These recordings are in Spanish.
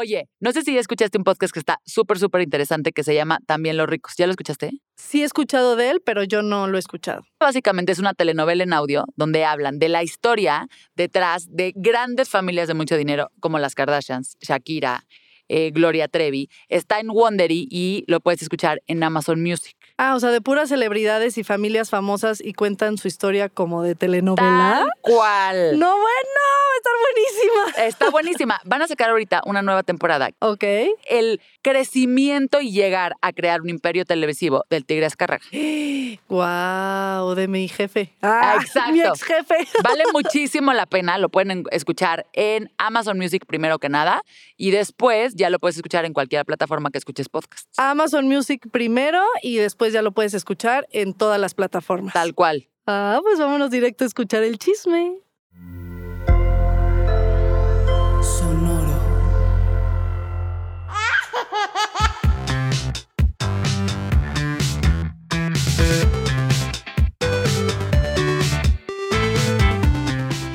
Oye, no sé si ya escuchaste un podcast que está súper, súper interesante que se llama También los ricos. ¿Ya lo escuchaste? Sí he escuchado de él, pero yo no lo he escuchado. Básicamente es una telenovela en audio donde hablan de la historia detrás de grandes familias de mucho dinero como las Kardashians, Shakira, eh, Gloria Trevi. Está en Wondery y lo puedes escuchar en Amazon Music. Ah, o sea, de puras celebridades y familias famosas y cuentan su historia como de telenovela. Tal cual. No, bueno, va a estar buenísima. Está buenísima. Van a sacar ahorita una nueva temporada. Ok. El crecimiento y llegar a crear un imperio televisivo del Tigre Azcárraga. Wow, de mi jefe. Ah, Exacto. Mi ex jefe. Vale muchísimo la pena, lo pueden escuchar en Amazon Music primero que nada y después ya lo puedes escuchar en cualquier plataforma que escuches podcasts. Amazon Music primero y después ya lo puedes escuchar en todas las plataformas. Tal cual. Ah, pues vámonos directo a escuchar el chisme. Sonoro.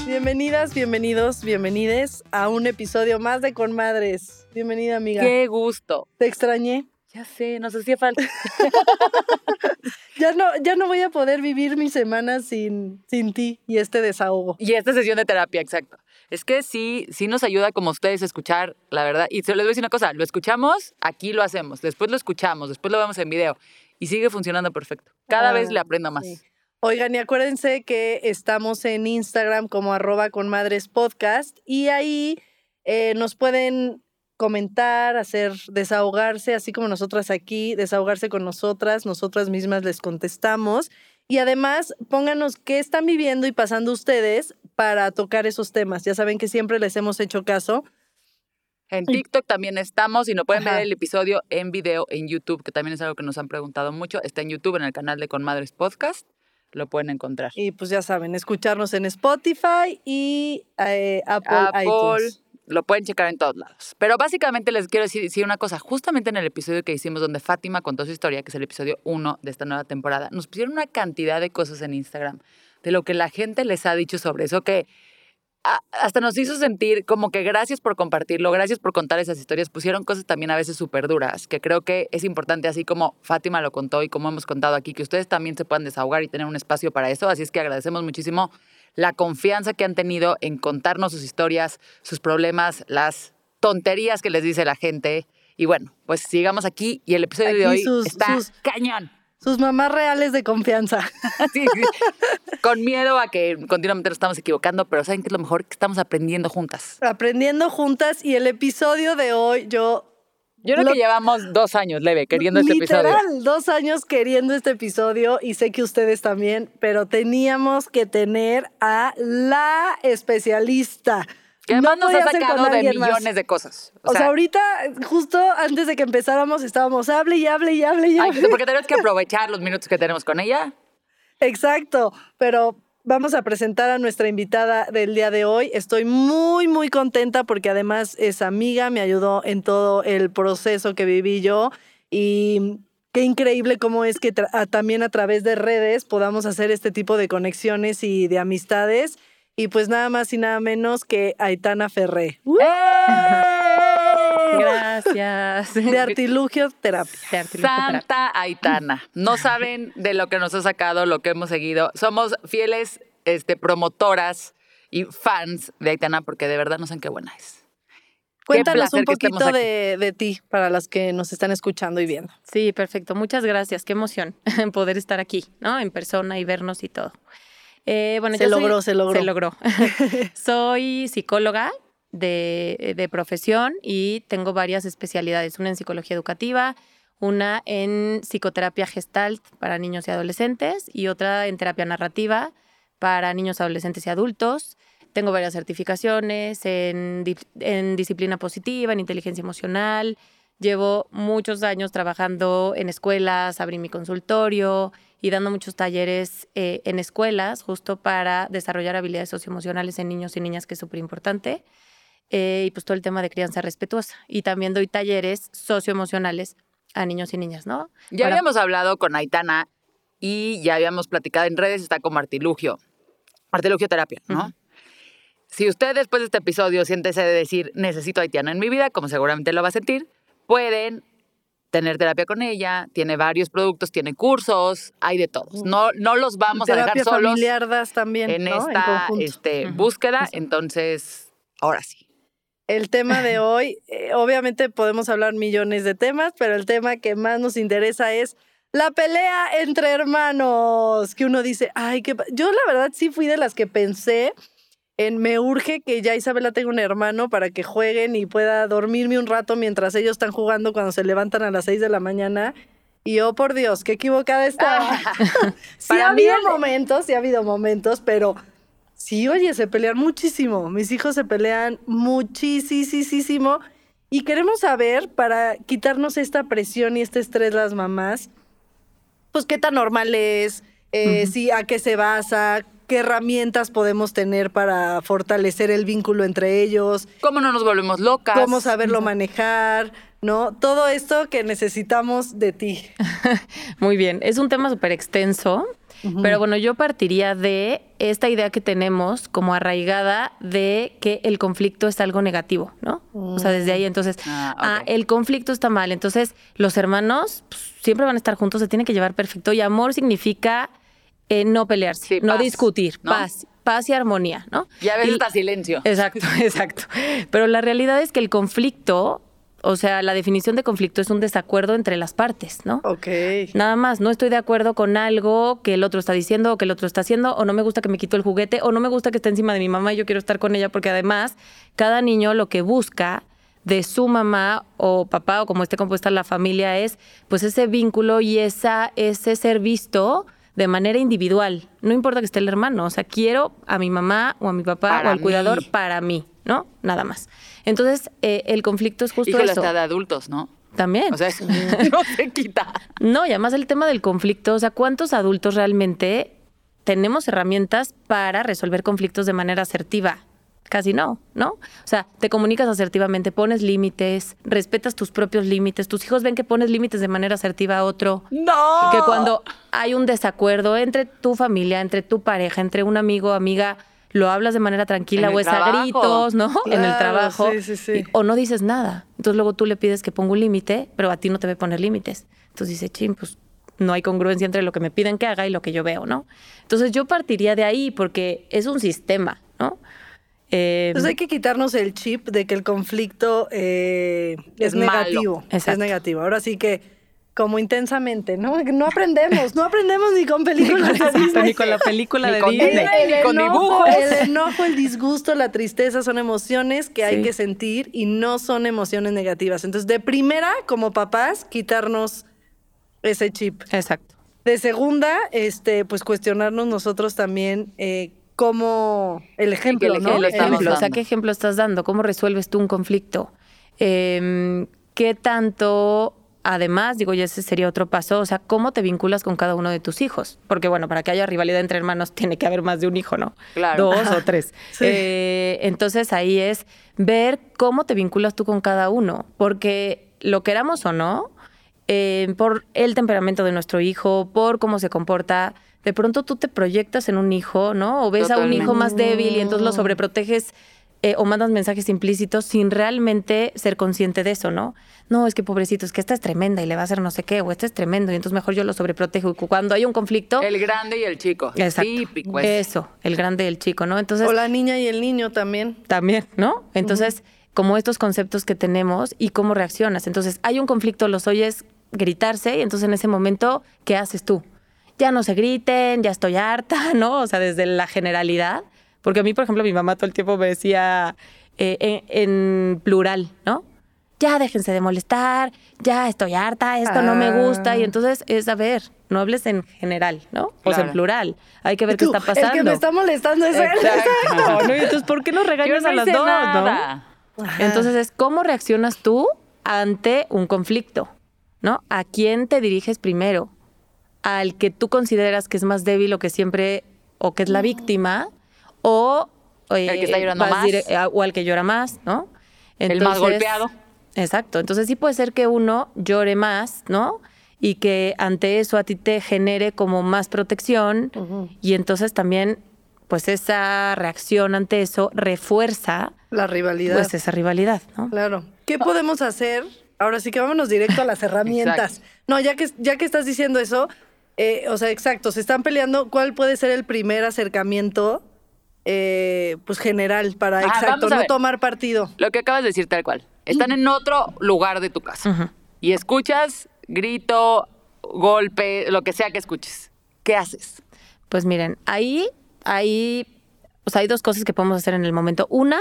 Bienvenidas, bienvenidos, bienvenides a un episodio más de Conmadres. Bienvenida, amiga. Qué gusto. Te extrañé. Ya sé, nos hacía falta. Ya no, ya no voy a poder vivir mis semanas sin, sin ti y este desahogo. Y esta sesión de terapia, exacto. Es que sí, sí nos ayuda como ustedes a escuchar, la verdad. Y se les voy a decir una cosa, lo escuchamos, aquí lo hacemos, después lo escuchamos, después lo vemos en video y sigue funcionando perfecto. Cada Ah, vez le aprendo más. sí. Oigan, y acuérdense que estamos en Instagram como arroba con madres podcast y ahí eh, nos pueden comentar, hacer desahogarse, así como nosotras aquí, desahogarse con nosotras, nosotras mismas les contestamos. Y además, pónganos qué están viviendo y pasando ustedes para tocar esos temas. Ya saben que siempre les hemos hecho caso. En TikTok también estamos y no pueden Ajá. ver el episodio en video en YouTube, que también es algo que nos han preguntado mucho. Está en YouTube, en el canal de Con Madres Podcast. Lo pueden encontrar. Y pues ya saben, escucharnos en Spotify y eh, Apple, Apple, iTunes. Lo pueden checar en todos lados. Pero básicamente les quiero decir, una cosa. Justamente en el episodio que hicimos donde Fátima contó su historia, que es el episodio 1 de esta nueva temporada, nos pusieron una cantidad de cosas en Instagram de lo que la gente les ha dicho sobre eso que hasta nos hizo sentir como que gracias por compartirlo, gracias por contar esas historias. Pusieron cosas también a veces súper duras, que creo que es importante, así como Fátima lo contó y como hemos contado aquí, que ustedes también se puedan desahogar y tener un espacio para eso. Así es que agradecemos muchísimo la confianza que han tenido en contarnos sus historias, sus problemas, las tonterías que les dice la gente. Y bueno, pues sigamos aquí y el episodio de hoy sus- está sus- cañón. Sus mamás reales de confianza. Sí, sí. Con miedo a que continuamente nos estamos equivocando, pero ¿saben qué es lo mejor? Que estamos aprendiendo juntas. Aprendiendo juntas y el episodio de hoy yo... Yo creo Lo- que llevamos dos años, Leve, queriendo este literal, episodio. dos años queriendo este episodio y sé que ustedes también, pero teníamos que tener a la especialista. Que además No nos ha sacado de más. millones de cosas. O, sea, ahorita, justo antes de que empezáramos, estábamos hable y hable y hable y ay, hable. porque tenemos que aprovechar los minutos que tenemos con ella. Exacto, pero vamos a presentar a nuestra invitada del día de hoy. Estoy muy, muy contenta porque además es amiga, me ayudó en todo el proceso que viví yo y qué increíble cómo es que a- también a través de redes podamos hacer este tipo de conexiones y de amistades. Y pues nada más y nada menos que Aitana Ferré, ¡Uh! Gracias. de Artilugio Terapia. De Artilugio Terapia. Santa Aitana. No saben de lo que nos ha sacado, lo que hemos seguido. Somos fieles este, promotoras y fans de Aitana porque de verdad no saben qué buena es. Cuéntanos un poquito de, de ti para las que nos están escuchando y viendo. Sí, perfecto. Muchas gracias. Qué emoción poder estar aquí, ¿no? En persona y vernos y todo. Eh, bueno, Se yo soy- logró, se logró. Se logró. soy psicóloga de, profesión y tengo varias especialidades. Una en psicología educativa, una en psicoterapia gestalt para niños y adolescentes y otra en terapia narrativa para niños, adolescentes y adultos. tengo varias certificaciones en disciplina positiva, en inteligencia emocional. Llevo muchos años trabajando en escuelas, abrí mi consultorio y dando muchos talleres eh, en escuelas justo para desarrollar habilidades socioemocionales en niños y niñas, que es súper importante. Eh, y pues todo el tema de crianza respetuosa. Y también doy talleres socioemocionales a niños y niñas, ¿no? Ya Para- habíamos hablado con Aitana y ya habíamos platicado en redes, está como artilugio. Artilugio terapia, ¿no? Si usted después de este episodio siente ese de decir, necesito a Aitana en mi vida, como seguramente lo va a sentir, pueden tener terapia con ella, tiene varios productos, tiene cursos, hay de todos. No, no los vamos a dejar solos también, en ¿no? esta conjunto. este, búsqueda, Eso. entonces, ahora sí. El tema de hoy, eh, obviamente podemos hablar millones de temas, pero el tema que más nos interesa es la pelea entre hermanos. Que uno dice, ay, que yo la verdad sí fui de las que pensé en me urge que ya Isabela tenga un hermano para que jueguen y pueda dormirme un rato mientras ellos están jugando cuando se levantan a las 6 de la mañana. Y oh, por Dios, qué equivocada estaba. sí ha habido el- momentos, sí ha habido momentos, pero sí, oye, se pelean muchísimo. Mis hijos se pelean muchísimo. Y queremos saber, para quitarnos esta presión y este estrés las mamás, pues qué tan normal es, eh, sí, a qué se basa, qué herramientas podemos tener para fortalecer el vínculo entre ellos, ¿Cómo no nos volvemos locas? cómo saberlo manejar, ¿no? Todo esto que necesitamos de ti. Muy bien, es un tema súper extenso, pero bueno, yo partiría de esta idea que tenemos como arraigada de que el conflicto es algo negativo, ¿no? O sea, desde ahí entonces, Ah, ah, el conflicto está mal, entonces los hermanos pues, siempre van a estar juntos, se tienen que llevar perfecto y amor significa eh, no pelearse, Sí, no paz, discutir, ¿no? paz, paz y armonía, ¿no? Y a veces Y- está silencio. Exacto, exacto. Pero la realidad es que el conflicto, o sea, la definición de conflicto es un desacuerdo entre las partes, ¿no? Ok. Nada más, no estoy de acuerdo con algo que el otro está diciendo o que el otro está haciendo, o no me gusta que me quito el juguete, o no me gusta que esté encima de mi mamá y yo quiero estar con ella, porque además cada niño lo que busca de su mamá o papá o como esté compuesta la familia es pues ese vínculo y esa, ese ser visto de manera individual. No importa que esté el hermano, o sea, quiero a mi mamá o a mi papá Para o al cuidador para mí, ¿no? Nada más. Entonces, eh, el conflicto es justo Híjole, eso. hasta de adultos, ¿no? También. O sea, no se quita. No, y además el tema del conflicto, o sea, ¿cuántos adultos realmente tenemos herramientas para resolver conflictos de manera asertiva? Casi no, ¿no? O sea, te comunicas asertivamente, pones límites, respetas tus propios límites, tus hijos ven que pones límites de manera asertiva a otro. No. Que cuando hay un desacuerdo entre tu familia, entre tu pareja, entre un amigo o amiga, lo hablas de manera tranquila o es a gritos, ¿no? en el trabajo. sí, sí, sí. Y- o no dices nada. Entonces luego tú le pides que ponga un límite, pero a ti no te ve poner límites. Entonces dice, chin, pues no hay congruencia entre lo que me piden que haga y lo que yo veo, ¿no? Entonces yo partiría de ahí porque es un sistema, ¿no? Eh, Entonces hay que quitarnos el chip de que el conflicto eh, es, Es negativo. Es negativo. Ahora sí que, como intensamente, ¿no? No aprendemos, no aprendemos ni con películas de Disney. ni con la película de Disney. Ni con enojo, dibujos. el enojo, el disgusto, la tristeza son emociones que hay que sentir y no son emociones negativas. Entonces, de primera, como papás, quitarnos ese chip. Exacto. De segunda, este, pues cuestionarnos nosotros también eh, cómo el ejemplo, el ¿no? ejemplo El estamos ejemplo, o sea. ¿qué ejemplo estás dando? ¿Cómo resuelves tú un conflicto? Eh, ¿Qué tanto, además, digo, ya ese sería otro paso, o sea, cómo te vinculas con cada uno de tus hijos? Porque, bueno, para que haya rivalidad entre hermanos tiene que haber más de un hijo, ¿no? Claro. Dos o tres. Sí. Eh, entonces ahí es ver cómo te vinculas tú con cada uno, porque lo queramos o no, eh, por el temperamento de nuestro hijo, por cómo se comporta. De pronto tú te proyectas en un hijo, ¿no? O ves a un hijo más débil y entonces lo sobreproteges eh, o mandas mensajes implícitos sin realmente ser consciente de eso, ¿no? No, es que pobrecito, es que esta es tremenda y le va a hacer no sé qué, o este es tremendo y entonces mejor yo lo sobreprotejo. Y cu- cuando hay un conflicto, El grande y el chico. exacto, Típico. es. eso, el grande y el chico, ¿no? Entonces, O la niña y el niño también. también, ¿no? Entonces, como estos conceptos que tenemos y cómo reaccionas. Entonces, hay un conflicto, los oyes gritarse y entonces en ese momento, ¿qué haces tú? Ya no se griten, ya estoy harta, ¿no? O sea, desde la generalidad. Porque a mí, por ejemplo, mi mamá todo el tiempo me decía eh, en, en plural, ¿no? Ya déjense de molestar, ya estoy harta, esto no me gusta. Y Ah. entonces es, a ver, no hables en general, ¿no? O sea, Claro. en plural. Hay que ver qué está pasando. El que me está molestando es él. Exacto. ¿no? Y entonces, ¿por qué no Yo regañas no a las dos, nada. no? Entonces es cómo reaccionas tú ante un conflicto, ¿no? ¿A quién te diriges primero? ¿Al que tú consideras que es más débil o que siempre, o que es la víctima? ¿O eh, El que está llorando más. o al que llora más, ¿no? El más golpeado. Exacto. Entonces sí puede ser que uno llore más, ¿no? Y que ante eso a ti te genere como más protección y entonces también pues esa reacción ante eso refuerza La rivalidad. pues esa rivalidad, ¿no? Claro. ¿Qué podemos hacer? Ahora sí que vámonos directo a las herramientas. no, ya que, ya que estás diciendo eso, eh, o sea, exacto, se están peleando. ¿Cuál puede ser el primer acercamiento, eh, pues general, para, Ah, exacto, no ver. tomar partido? Lo que acabas de decir tal cual. Están en otro lugar de tu casa. Y escuchas grito, golpe, lo que sea que escuches. ¿Qué haces? Pues miren, ahí o sea, hay dos cosas que podemos hacer en el momento. Una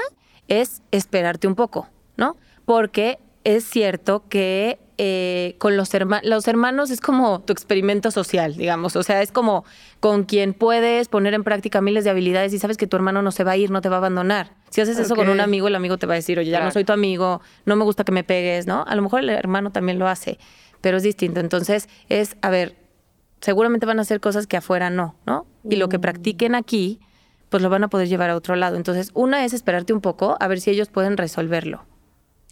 es esperarte un poco, ¿no? Porque es cierto que eh, con los, herma- los hermanos es como tu experimento social, digamos. O sea, es como con quien puedes poner en práctica miles de habilidades y sabes que tu hermano no se va a ir, no te va a abandonar. Si haces eso con un amigo, el amigo te va a decir, oye, ya no soy tu amigo, no me gusta que me pegues, ¿no? A lo mejor el hermano también lo hace, pero es distinto. Entonces, es, a ver, seguramente van a hacer cosas que afuera no, ¿no? Y lo que practiquen aquí, pues lo van a poder llevar a otro lado. Entonces, una es esperarte un poco a ver si ellos pueden resolverlo.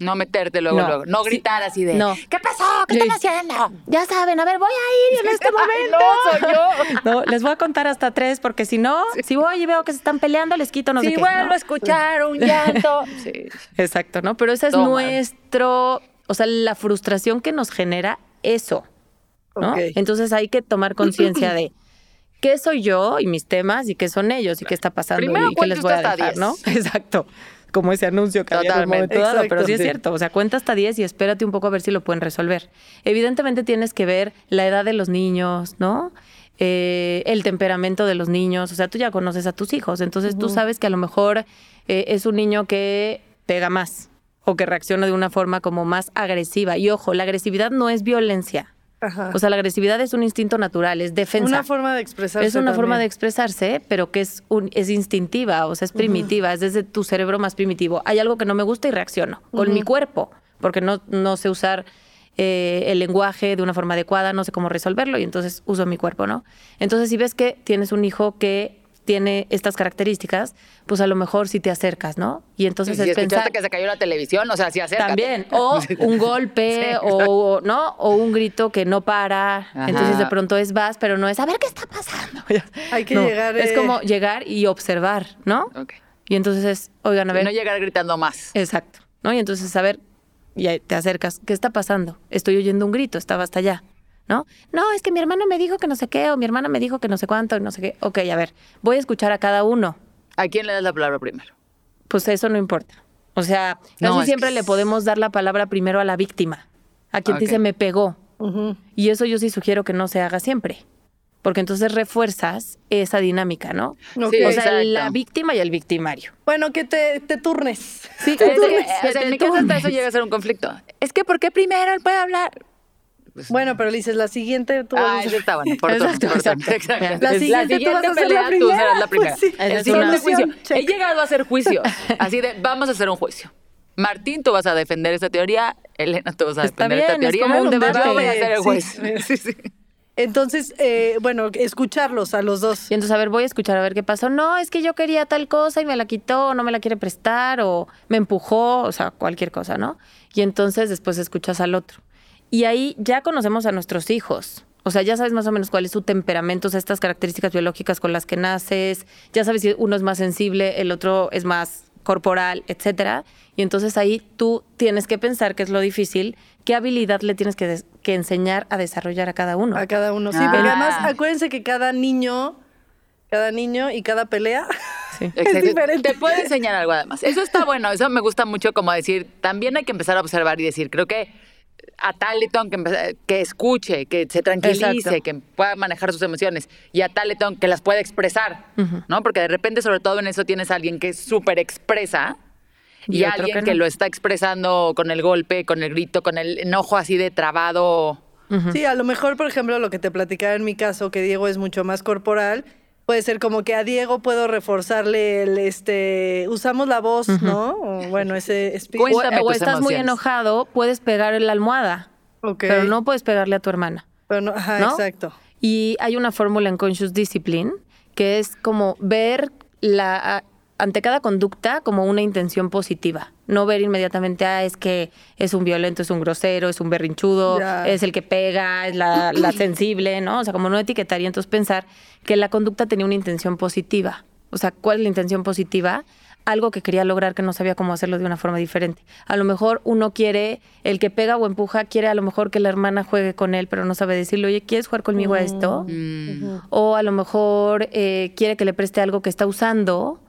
No meterte luego, No. luego. No Sí. gritar así de. No. ¿Qué pasó? ¿Qué Sí. están haciendo? Ya saben, a ver, voy a ir en este momento. no, soy yo. No, les voy a contar hasta tres, porque si no, si voy y veo que se están peleando, les quito no sé si vuelvo a escuchar un llanto. Sí. Exacto, ¿no? Pero ese es Toma. nuestro, o sea, la frustración que nos genera eso, ¿no? Ok. Entonces hay que tomar conciencia de qué soy yo y mis temas y qué son ellos y qué está pasando Primero y qué les voy a dejar, 10. ¿no? Exacto. Como ese anuncio que había en un Totalmente. momento dado, pero sí es cierto. O sea, cuenta hasta 10 y espérate un poco a ver si lo pueden resolver. Evidentemente tienes que ver la edad de los niños, ¿no? Eh, el temperamento de los niños. O sea, tú ya conoces a tus hijos. Entonces tú sabes que a lo mejor eh, es un niño que pega más o que reacciona de una forma como más agresiva. Y ojo, la agresividad no es violencia. Ajá. O sea, la agresividad es un instinto natural, es defensa. Una forma de expresarse. Es una forma de expresarse, pero que es, un, es instintiva, o sea, es primitiva, es desde tu cerebro más primitivo. Hay algo que no me gusta y reacciono con mi cuerpo, porque no, no sé usar eh, el lenguaje de una forma adecuada, no sé cómo resolverlo y entonces uso mi cuerpo, ¿no? Entonces, si ves que tienes un hijo que tiene estas características, pues a lo mejor si te acercas, ¿no? Y entonces si es escuchaste pensar... que se cayó la televisión, o sea, sí acércate. También, o un golpe, o, ¿no? O un grito que no para. Ajá. Entonces de pronto es vas, pero no es a ver qué está pasando. Hay que No, llegar. Es eh, como llegar y observar, ¿no? Y entonces es, oigan, a Y ver. no llegar gritando más. Exacto. ¿No? Y entonces, a ver, y ahí te acercas, ¿qué está pasando? Estoy oyendo un grito, estaba hasta allá. ¿No? No, es que mi hermano me dijo que no sé qué, o mi hermana me dijo que no sé cuánto, y no sé qué. Ok, a ver, voy a escuchar a cada uno. ¿A quién le das la palabra primero? Pues eso no importa. O sea, casi No, siempre que le podemos dar la palabra primero a la víctima, a quien Ok. dice me pegó. Y eso yo sí sugiero que no se haga siempre. Porque entonces refuerzas esa dinámica, ¿no? Ok. Sí, o sea, exacto. la víctima y el victimario. Bueno, que te, te turnes. Sí, Es que, turnes, o sea, que en te mi casa hasta eso llega a ser un conflicto. Es que, ¿por qué primero él puede hablar? Bueno, pero le dices la siguiente. Tú Ah, esa está bueno. Por Exacto, por exacto. Exacto. La siguiente tú vas a ser la pelea, tú serás la primera. Pues sí. El Esa es siguiente una- juicio. Check. He llegado a hacer juicios. Así de, vamos a hacer un juicio. Martín, tú vas a defender esta teoría. Elena, tú vas a defender bien, esta es teoría. como un Yo debate. voy a hacer el Sí. juez. Sí, sí. Entonces, eh, bueno, escucharlos a los dos. Y entonces, a ver, voy a escuchar a ver qué pasó. No, es que yo quería tal cosa y me la quitó, o no me la quiere prestar, o me empujó, o sea, cualquier cosa, ¿no? Y entonces después escuchas al otro. Y ahí ya conocemos a nuestros hijos. O sea, ya sabes más o menos cuál es su temperamento, o sea, estas características biológicas con las que naces. Ya sabes si uno es más sensible, el otro es más corporal, etcétera. Y entonces ahí tú tienes que pensar, que es lo difícil, qué habilidad le tienes que, que enseñar a desarrollar a cada uno. A cada uno. Sí, Ah. porque además acuérdense que cada niño, cada niño y cada pelea Sí. Exacto. diferente. Te puede enseñar algo además. Eso está bueno, eso me gusta mucho como decir, también hay que empezar a observar y decir, creo que a tal letón que, que escuche, que se tranquilice, Exacto. que pueda manejar sus emociones y a tal letón que las pueda expresar, ¿no? Porque de repente, sobre todo en eso, tienes a alguien que es súper expresa y, alguien que lo está expresando con el golpe, con el grito, con el enojo así de trabado Sí, a lo mejor, por ejemplo, lo que te platicaba en mi caso, que Diego es mucho más corporal, puede ser como que a Diego puedo reforzarle el, este, usamos la voz, ¿no? O, bueno, ese speech. O, Cuéntame o tus estás muy enojado, puedes pegar la almohada, Ok. pero no puedes pegarle a tu hermana. Pero no, ajá, ¿no? exacto. Y hay una fórmula en Conscious Discipline que es como ver la ante cada conducta como una intención positiva. No ver inmediatamente, ah, es que es un violento, es un grosero, es un berrinchudo, es el que pega, es la, la sensible, ¿no? O sea, como no etiquetar y entonces pensar que la conducta tenía una intención positiva. O sea, ¿cuál es la intención positiva? Algo que quería lograr que no sabía cómo hacerlo de una forma diferente. A lo mejor uno quiere, el que pega o empuja, quiere a lo mejor que la hermana juegue con él, pero no sabe decirle, oye, ¿quieres jugar conmigo a esto? Mm. O a lo mejor eh, quiere que le preste algo que está usando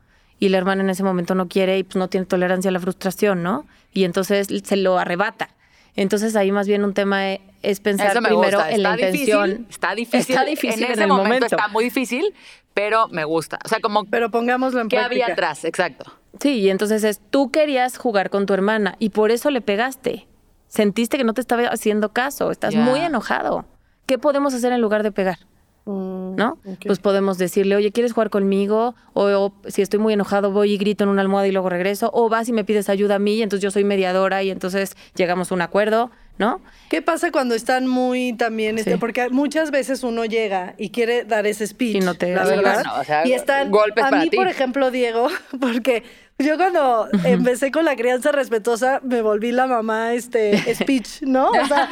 y la hermana en ese momento no quiere y pues no tiene tolerancia a la frustración, ¿no? Y entonces se lo arrebata. Entonces ahí más bien un tema e- es pensar primero gusta. en la Está intención. difícil. Está difícil. Está difícil en en ese el momento, momento. está muy difícil, pero me gusta. O sea, como Pero pongámoslo en ¿qué práctica. había atrás? Exacto. Sí, y entonces es, tú querías jugar con tu hermana y por eso le pegaste. Sentiste que no te estaba haciendo caso, estás muy enojado. ¿Qué podemos hacer en lugar de pegar? Mm, ¿no? Pues podemos decirle, oye, ¿quieres jugar conmigo? O, o si estoy muy enojado, voy y grito en una almohada y luego regreso. O vas y me pides ayuda a mí y entonces yo soy mediadora y entonces llegamos a un acuerdo, ¿no? ¿Qué pasa cuando están muy también, este, porque muchas veces uno llega y quiere dar ese speech, Y no te- la verdad, bueno, o sea, y están, golpes a para mí, ti. por ejemplo, Diego, porque yo cuando empecé con la crianza respetuosa me volví la mamá, este, speech, ¿no? O sea,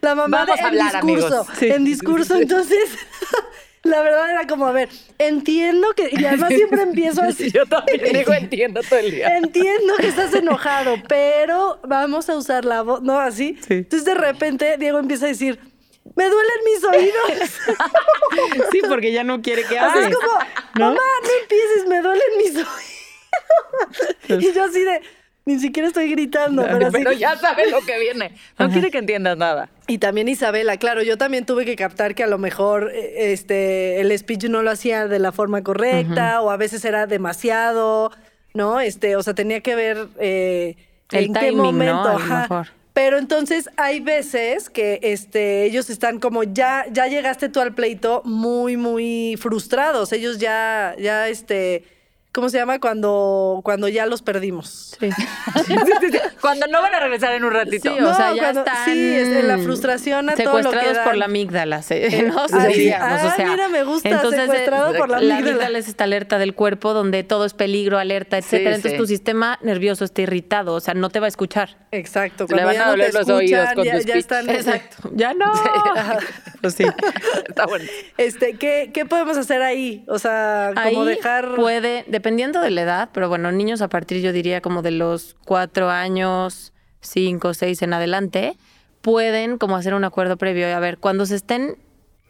la mamá Vamos de- a hablar, en discurso, amigos. Sí. en discurso, entonces... La verdad era como, a ver, entiendo que, y además siempre empiezo así. Yo también digo entiendo todo el día. Entiendo que estás enojado, pero vamos a usar la voz, ¿no? Así. Sí. Entonces de repente Diego empieza a decir, me duelen mis oídos. Sí, porque ya no quiere que Así es como, mamá, no empieces, me duelen mis oídos. y yo así de, ni siquiera estoy gritando, pero así. Pero ya sabes lo que viene. No quiere que entiendas nada. Y también Isabela, claro, yo también tuve que captar que a lo mejor eh, este el speech no lo hacía de la forma correcta o a veces era demasiado, ¿no? Este, o sea, tenía que ver eh, El en qué timing, ¿no? momento. Ajá. mejor. Pero entonces hay veces que este, ellos están como ya, ya llegaste tú al pleito muy, muy frustrados. Ellos ya, ya, este, ¿cómo se llama? Cuando, cuando ya los perdimos. Sí. Cuando no van a regresar en un ratito. Sí, o sea, ya cuando- están sí, es de la frustración a todo lo que secuestrados por la amígdala. Ah, sí. O Ah, sea, mira, me gusta, entonces, secuestrado eh, por la amígdala. es esta alerta del cuerpo donde todo es peligro, alerta, etcétera. Entonces sí. tu sistema nervioso está irritado, o sea, no te va a escuchar. Exacto, Se le van ya a no te doler los oídos escuchan, con ya, tu ya están. Exacto. Ya no. Pues sí. Está bueno. Este, ¿qué, ¿Qué podemos hacer ahí? O sea, como Ahí dejar. puede, dependiendo de la edad, pero bueno, niños a partir, yo diría, como de los cuatro años, cinco, seis en adelante, pueden como hacer un acuerdo previo. A ver, cuando se estén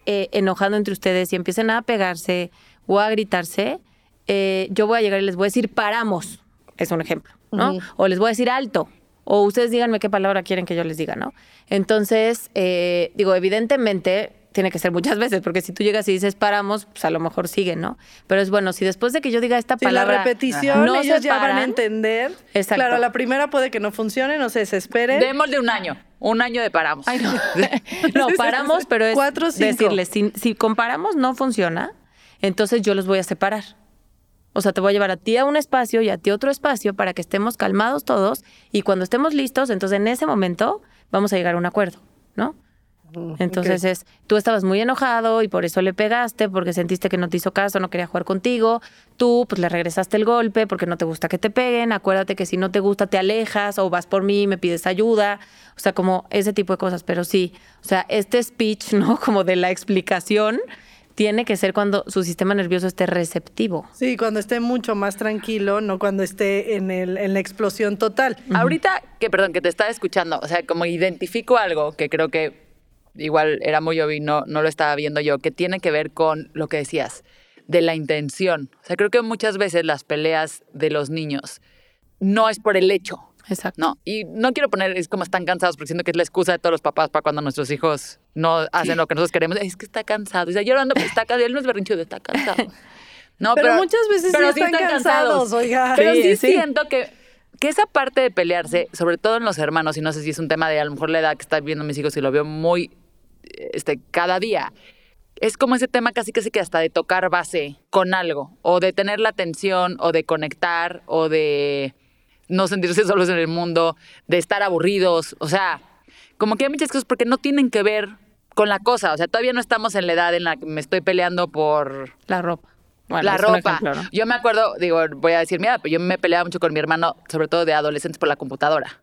eh, enojando entre ustedes y empiecen a pegarse o a gritarse, eh, yo voy a llegar y les voy a decir paramos. Es un ejemplo, ¿no? O les voy a decir alto. O ustedes díganme qué palabra quieren que yo les diga, ¿no? Entonces, eh, digo, evidentemente tiene que ser muchas veces, porque si tú llegas y dices paramos, pues a lo mejor sigue, ¿no? Pero es bueno, si después de que yo diga esta Si la palabra. repetición, no ellos se ya van a entender. Exacto. Claro, la primera puede que no funcione, no se desesperen. Démosle un año. Un año de paramos. Ay, no. no, paramos, pero es Cuatro, cinco. decirles, si, si comparamos no funciona, entonces yo los voy a separar. O sea, te voy a llevar a ti a un espacio y a ti a otro espacio para que estemos calmados todos y cuando estemos listos, entonces en ese momento vamos a llegar a un acuerdo, ¿no? Entonces es, tú estabas muy enojado y por eso le pegaste, porque sentiste que no te hizo caso, no quería jugar contigo. Tú, pues le regresaste el golpe porque no te gusta que te peguen. Acuérdate que si no te gusta, te alejas o vas por mí y me pides ayuda. O sea, como ese tipo de cosas. Pero sí, o sea, este speech, ¿no? Como de la explicación, tiene que ser cuando su sistema nervioso esté receptivo. Sí, cuando esté mucho más tranquilo, no cuando esté en, el, en la explosión total. Ahorita que, perdón, que te estaba escuchando, o sea, como identifico algo que creo que igual era muy obvio y no, no lo estaba viendo yo, que tiene que ver con lo que decías, de la intención. O sea, creo que muchas veces las peleas de los niños no es por el hecho, Exacto. ¿no? Y no quiero poner, es como están cansados, porque siento que es la excusa de todos los papás para cuando nuestros hijos no hacen lo que nosotros queremos. Es que está cansado. Y está llorando, pero está cansado. Él no es berrinchudo, está cansado. No, pero, muchas veces pero sí están, cansados, oiga. Pero sí, Sí, sí. siento que que esa parte de pelearse, sobre todo en los hermanos, y no sé si es un tema de a lo mejor la edad que están viendo mis hijos y lo veo muy, este, cada día, es como ese tema casi casi que hasta de tocar base con algo, o de tener la atención, o de conectar, o de no sentirse solos en el mundo, de estar aburridos, o sea, como que hay muchas cosas porque no tienen que ver con la cosa, o sea, todavía no estamos en la edad en la que me estoy peleando por La ropa. Bueno, la ropa. ejemplo, ¿no? Yo me acuerdo, digo, voy a decir, mira, pero yo me peleaba mucho con mi hermano, sobre todo de adolescentes por la computadora.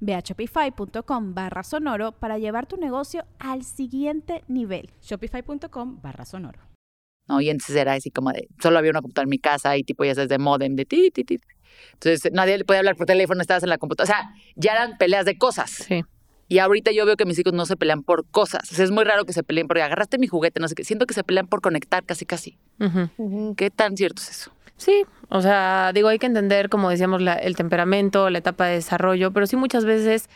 Ve a shopify.com barra sonoro para llevar tu negocio al siguiente nivel. Shopify.com barra sonoro. ¿no? Y entonces era así como de, solo había una computadora en mi casa y tipo ya sabes de modem, de ti, ti, ti. Entonces nadie le podía hablar por teléfono, estabas en la computadora. O sea, ya eran peleas de cosas. Sí. Y ahorita yo veo que mis hijos no se pelean por cosas. O sea, es muy raro que se peleen porque agarraste mi juguete, no sé qué. Siento que se pelean por conectar casi, casi. ¿Qué tan cierto es eso? Sí, o sea, digo, hay que entender, como decíamos, la- el temperamento, la etapa de desarrollo, pero sí muchas veces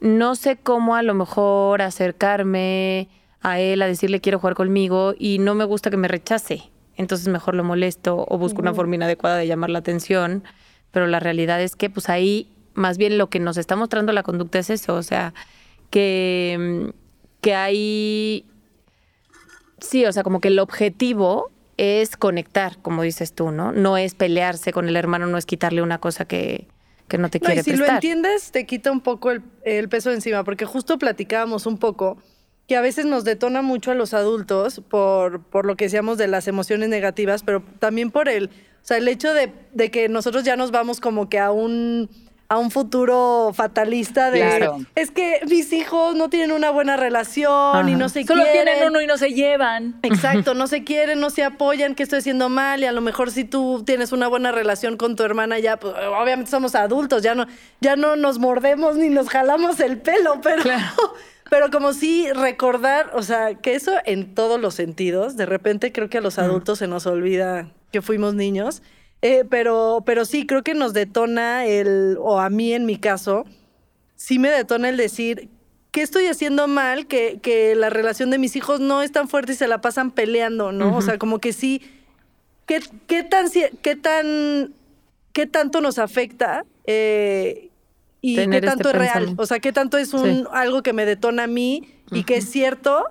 no sé cómo a lo mejor acercarme a él a decirle quiero jugar conmigo y no me gusta que me rechace. Entonces mejor lo molesto o busco una forma inadecuada de llamar la atención, pero la realidad es que pues ahí más bien lo que nos está mostrando la conducta es eso, o sea, que, que hay Sí, o sea, como que el objetivo es conectar, como dices tú, ¿no? No es pelearse con el hermano, no es quitarle una cosa que, que no te No, quiere y si lo entiendes, te quita un poco el, el peso de encima, porque justo platicábamos un poco que a veces nos detona mucho a los adultos por, por lo que decíamos de las emociones negativas, pero también por el, o sea, el hecho de, de que nosotros ya nos vamos como que a un a un futuro fatalista de Claro. es que mis hijos no tienen una buena relación y no se Solo quieren. tienen uno y no se llevan. Exacto, no se quieren, no se apoyan, que estoy haciendo mal y a lo mejor si tú tienes una buena relación con tu hermana ya, pues obviamente somos adultos, ya no, ya no nos mordemos ni nos jalamos el pelo, pero, pero como sí recordar, o sea, que eso en todos los sentidos, de repente creo que a los adultos se nos olvida que fuimos niños, eh, pero, pero sí creo que nos detona el, o a mí en mi caso, sí me detona el decir, ¿qué estoy haciendo mal? Que, que la relación de mis hijos no es tan fuerte y se la pasan peleando, ¿no? O sea, como que sí, ¿qué, qué tan, qué tan, qué tanto nos afecta? eh, y Tener qué este tanto es real. O sea, qué tanto es un, Sí. algo que me detona a mí y que es cierto.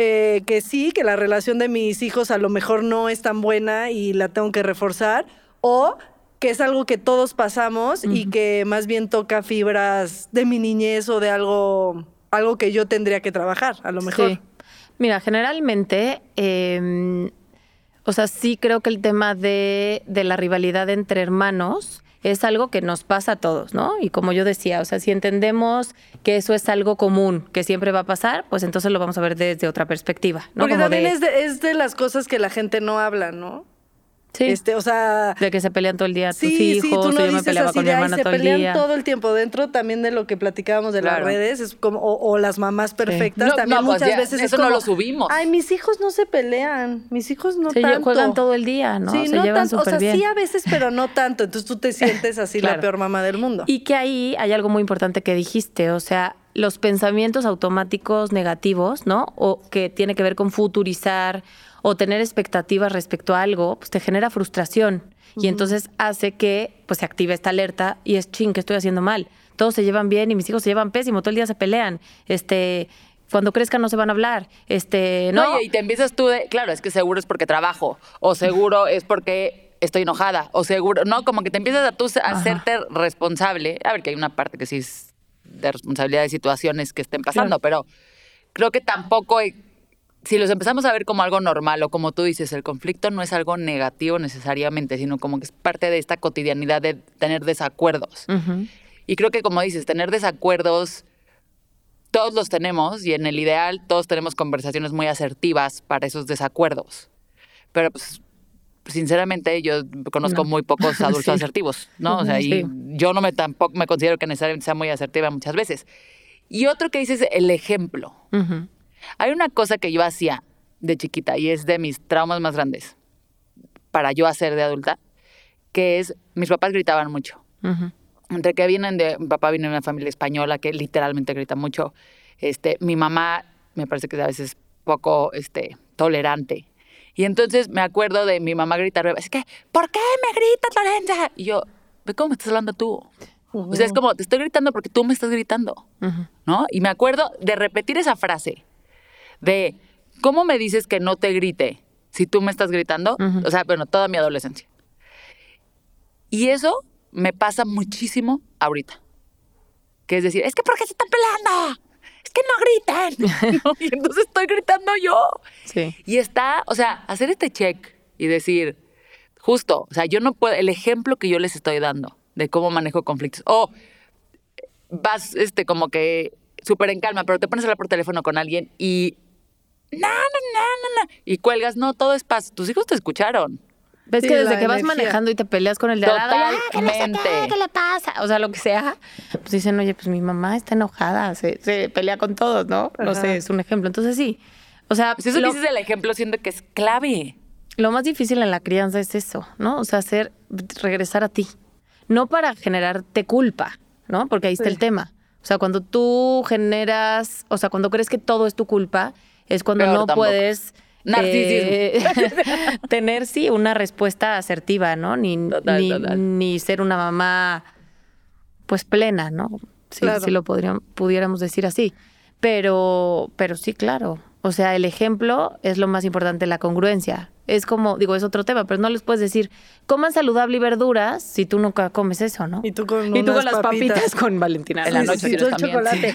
Eh, que sí, que la relación de mis hijos a lo mejor no es tan buena y la tengo que reforzar, o que es algo que todos pasamos y que más bien toca fibras de mi niñez o de algo, algo que yo tendría que trabajar, a lo mejor. Sí. Mira, generalmente, eh, o sea, sí creo que el tema de, de la rivalidad entre hermanos es algo que nos pasa a todos, ¿no? Y como yo decía, o sea, si entendemos que eso es algo común, que siempre va a pasar, pues entonces lo vamos a ver desde otra perspectiva, ¿no? Porque Como también de, es, de, es de las cosas que la gente no habla, ¿no? Sí, Este, o sea, de que se pelean todo el día tus Sí, hijos, sí, tú no yo me dices peleaba así con mi de, "Ay, hermana se todo el pelean día. todo el tiempo. Dentro también de lo que platicábamos de Claro. las redes, es como, o, o las mamás perfectas, No, también no, pues muchas ya, veces es eso no lo subimos. Ay, mis hijos no se pelean, mis hijos no Sí, tanto. juegan todo el día, ¿no? Sí, se no llevan tanto, o sea, bien. sí a veces, pero no tanto. Entonces tú te sientes así la peor mamá del mundo. Y que ahí hay algo muy importante que dijiste, o sea, los pensamientos automáticos negativos, ¿no? O que tiene que ver con futurizar o tener expectativas respecto a algo, pues te genera frustración. Y entonces hace que pues se active esta alerta y es ching, que estoy haciendo mal. Todos se llevan bien y mis hijos se llevan pésimo, todo el día se pelean. Este, cuando crezcan no se van a hablar. Este, no. No, y, te empiezas tú de, claro, es que seguro es porque trabajo, o seguro es porque estoy enojada, o seguro, no, como que te empiezas a tú a hacerte responsable. A ver, que hay una parte que sí es de responsabilidad de situaciones que estén pasando, pero creo que tampoco, hay- si los empezamos a ver como algo normal o como tú dices, el conflicto no es algo negativo necesariamente, sino como que es parte de esta cotidianidad de tener desacuerdos. Y creo que como dices, tener desacuerdos, todos los tenemos y en el ideal todos tenemos conversaciones muy asertivas para esos desacuerdos. Pero pues sinceramente yo conozco No. muy pocos adultos Sí. asertivos, ¿no? O sea, Sí. y yo no me tampoco me considero que necesariamente sea muy asertiva muchas veces. Y otro que dices el ejemplo. Ujú. Hay una cosa que yo hacía de chiquita y es de mis traumas más grandes para yo hacer de adulta, que es mis papás gritaban mucho. Ujú. Entre que vienen de, mi papá viene de una familia española que literalmente grita mucho. Este, mi mamá me parece que es a veces poco este, tolerante. Y entonces me acuerdo de mi mamá gritar, es que, ¿por qué me gritas, Lorenza? Y yo, ve cómo me estás hablando tú. O sea, es como, te estoy gritando porque tú me estás gritando. ¿no? Y me acuerdo de repetir esa frase de ¿cómo me dices que no te grite si tú me estás gritando? O sea, bueno, toda mi adolescencia. Y eso me pasa muchísimo ahorita. Que es decir, es que ¿por qué se están peleando? Es que no gritan. ¿no? Y entonces estoy gritando yo. Sí. Y está, o sea, hacer este check y decir, justo, o sea, yo no puedo, el ejemplo que yo les estoy dando de cómo manejo conflictos. O vas, este, como que súper en calma, pero te pones a hablar por teléfono con alguien y. No, no, no, no, no. Y cuelgas, no, todo es paz. Tus hijos te escucharon. Ves Sí, que desde que vas manejando y te peleas con el de al lado, "Ah, que no sé qué, Totalmente. ¿qué le pasa? O sea, lo que sea, pues dicen, oye, pues mi mamá está enojada, se, se pelea con todos, ¿no? No Ajá. sé, es un ejemplo. Entonces sí, o sea, Pues eso lo, dices del ejemplo, siento que es clave. lo más difícil en la crianza es eso, ¿no? O sea, hacer, regresar a ti. No para generarte culpa, ¿no? Porque ahí está Sí. el tema. O sea, cuando tú generas, o sea, cuando crees que todo es tu culpa, es cuando Peor no tampoco. puedes Narcisismo. eh, tener, sí, una respuesta asertiva, ¿no? Ni, Total, ni, total. ni ser una mamá, pues, plena, ¿no? Claro. sí lo podríamos, pudiéramos decir así. Pero, pero sí, claro. O sea, el ejemplo es lo más importante, la congruencia. Es como, digo, es otro tema, pero no les puedes decir, coman saludable y verduras si tú nunca comes eso, ¿no? Y tú con Y tú con las papitas, papitas. con Valentina. En la noche sí, sí, tienes tú el también, chocolate.